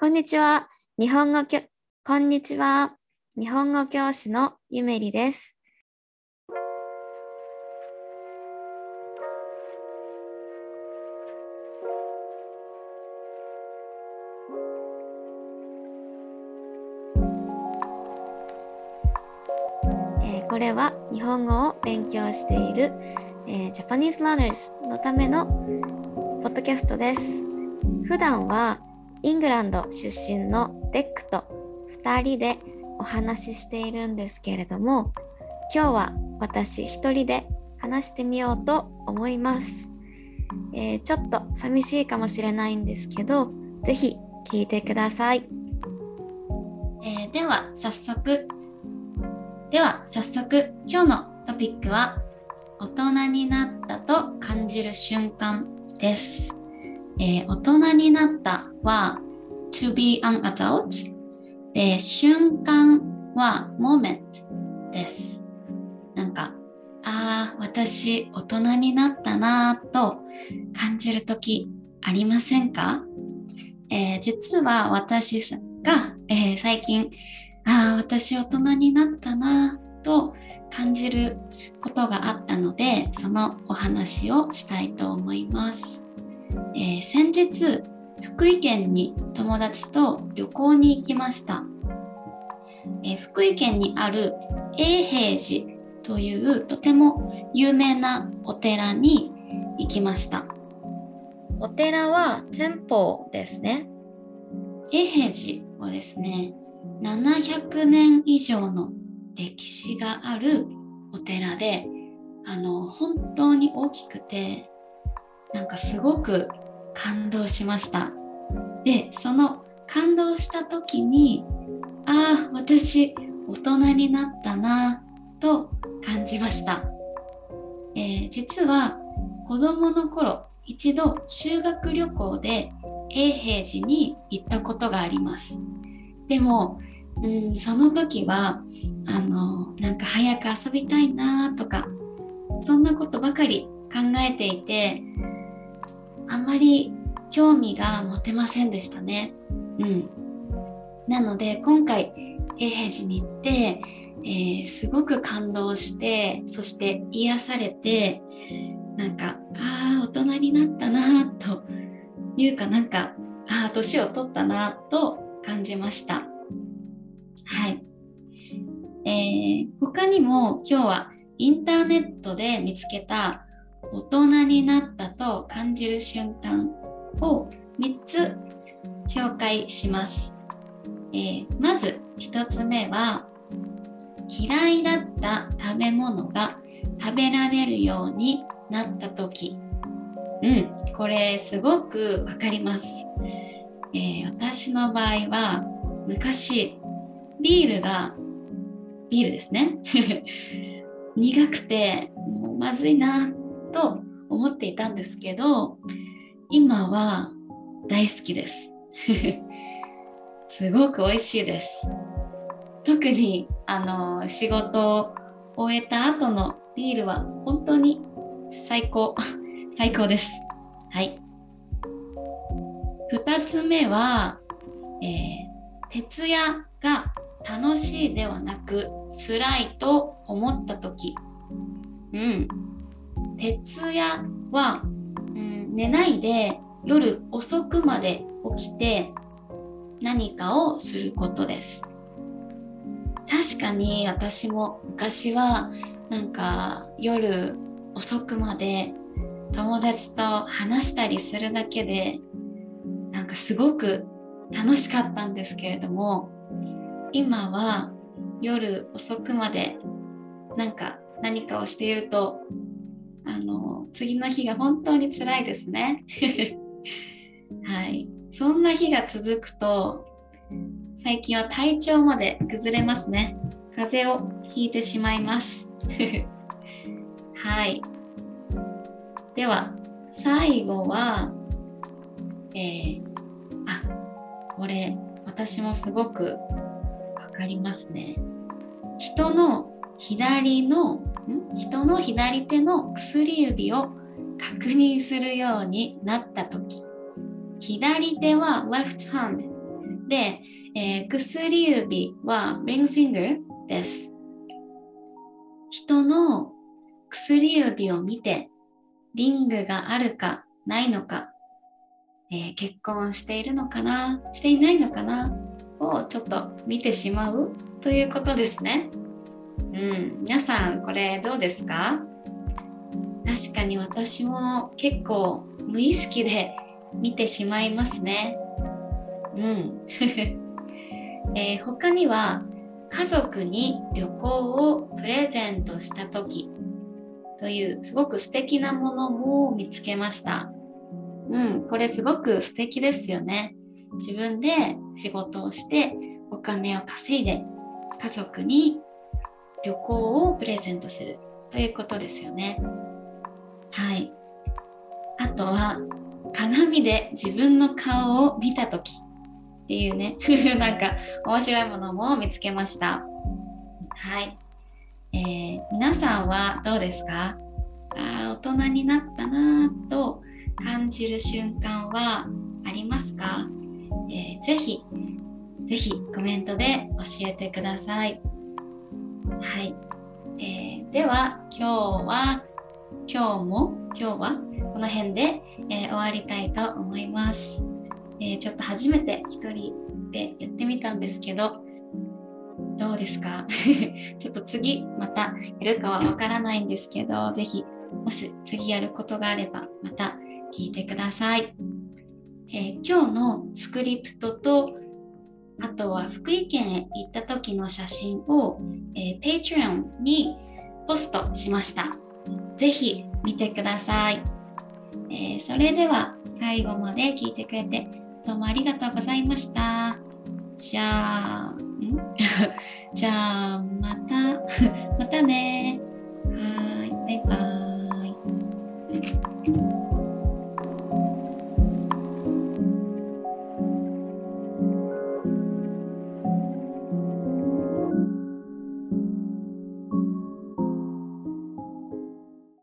こんにちは。日本語きょ、こんにちは。日本語教師のゆめりです。えーこれは日本語を勉強している、えー、Japanese Learners のためのポッドキャストです。普段はイングランド出身のレックと2人でお話ししているんですけれども今日は私一人で話してみようと思います、えーちょっと寂しいかもしれないんですけどぜひ聞いてください、えーでは早速では早速今日のトピックは大人になったと感じる瞬間です、えー大人になったは to be an adult で瞬間は moment です。なんかああ私大人になったなと感じる時ありませんか、えー実は私が、えー最近ああ私大人になったなと感じることがあったのでそのお話をしたいと思います、えー先日福井県に友達と旅行に行きました、えー福井県にある永平寺というとても有名なお寺に行きました。お寺は店舗ですね。永平寺はですね700年以上の歴史があるお寺であの本当に大きくてなんかすごく感動しました。でその感動した時にああ私大人になったなと感じました、えー実は子供の頃一度修学旅行で永平寺に行ったことがあります。でも、うん、その時はあのなんか早く遊びたいなとかそんなことばかり考えていてあんまり興味が持てませんでしたね。うん。なので今回永平寺に行って、えーすごく感動してそして癒されてなんかああ大人になったなというかなんかああ年を取ったなと感じました。はい、えー他にも今日はインターネットで見つけた大人になったと感じる瞬間を3つ紹介します、えーまず1つ目は嫌いだった食べ物が食べられるようになった時。うんこれすごくわかります、えー私の場合は昔ビールがビールですね。苦くてもうまずいなと思っていたんですけど今は大好きです。すごく美味しいです。特にあの仕事を終えた後のビールは本当に最高。最高です。はい。2つ目は、えー徹夜が楽しいではなく辛いと思った時。うん。徹夜は、うん、寝ないで夜遅くまで起きて何かをすることです。確かに私も昔はなんか夜遅くまで友達と話したりするだけでなんかすごく楽しかったんですけれども今は夜遅くまでなんか何かをしているとあの次の日が本当に辛いですね。はい。そんな日が続くと最近は体調まで崩れますね。風邪をひいてしまいます。はい。では最後はえー、あこれ私もすごくわかりますね。人の左の人の左手の薬指を確認するようになった時左手は left hand で、えー、薬指は ring finger です。人の薬指を見てリングがあるかないのか、えー、結婚しているのかなしていないのかなをちょっと見てしまうということですね。うん、皆さんこれどうですか？確かに私も結構無意識で見てしまいますね。うん。えー、他には家族に旅行をプレゼントした時というすごく素敵なものも見つけました。うん、これすごく素敵ですよね。自分で仕事をしてお金を稼いで家族に旅行をプレゼントするということですよね。はい。あとは鏡で自分の顔を見た時っていうね なんか面白いものも見つけました。はい。えー、皆さんはどうですか？あ大人になったなと感じる瞬間はありますか、えー、ぜひぜひコメントで教えてください。はい。えー、では今日は今日も今日はこの辺で、えー、終わりたいと思います。えー、ちょっと初めて一人でやってみたんですけどどうですか？ちょっと次またやるかはわからないんですけど、ぜひもし次やることがあればまた聞いてください。えー、今日のスクリプトとあとは福井県へ行った時の写真を、えー、Patreon にポストしました。ぜひ見てください。えー、それでは最後まで聞いてくれてどうもありがとうございました。じゃあ、ん じゃあ、また、またね。はい、バイバーイ。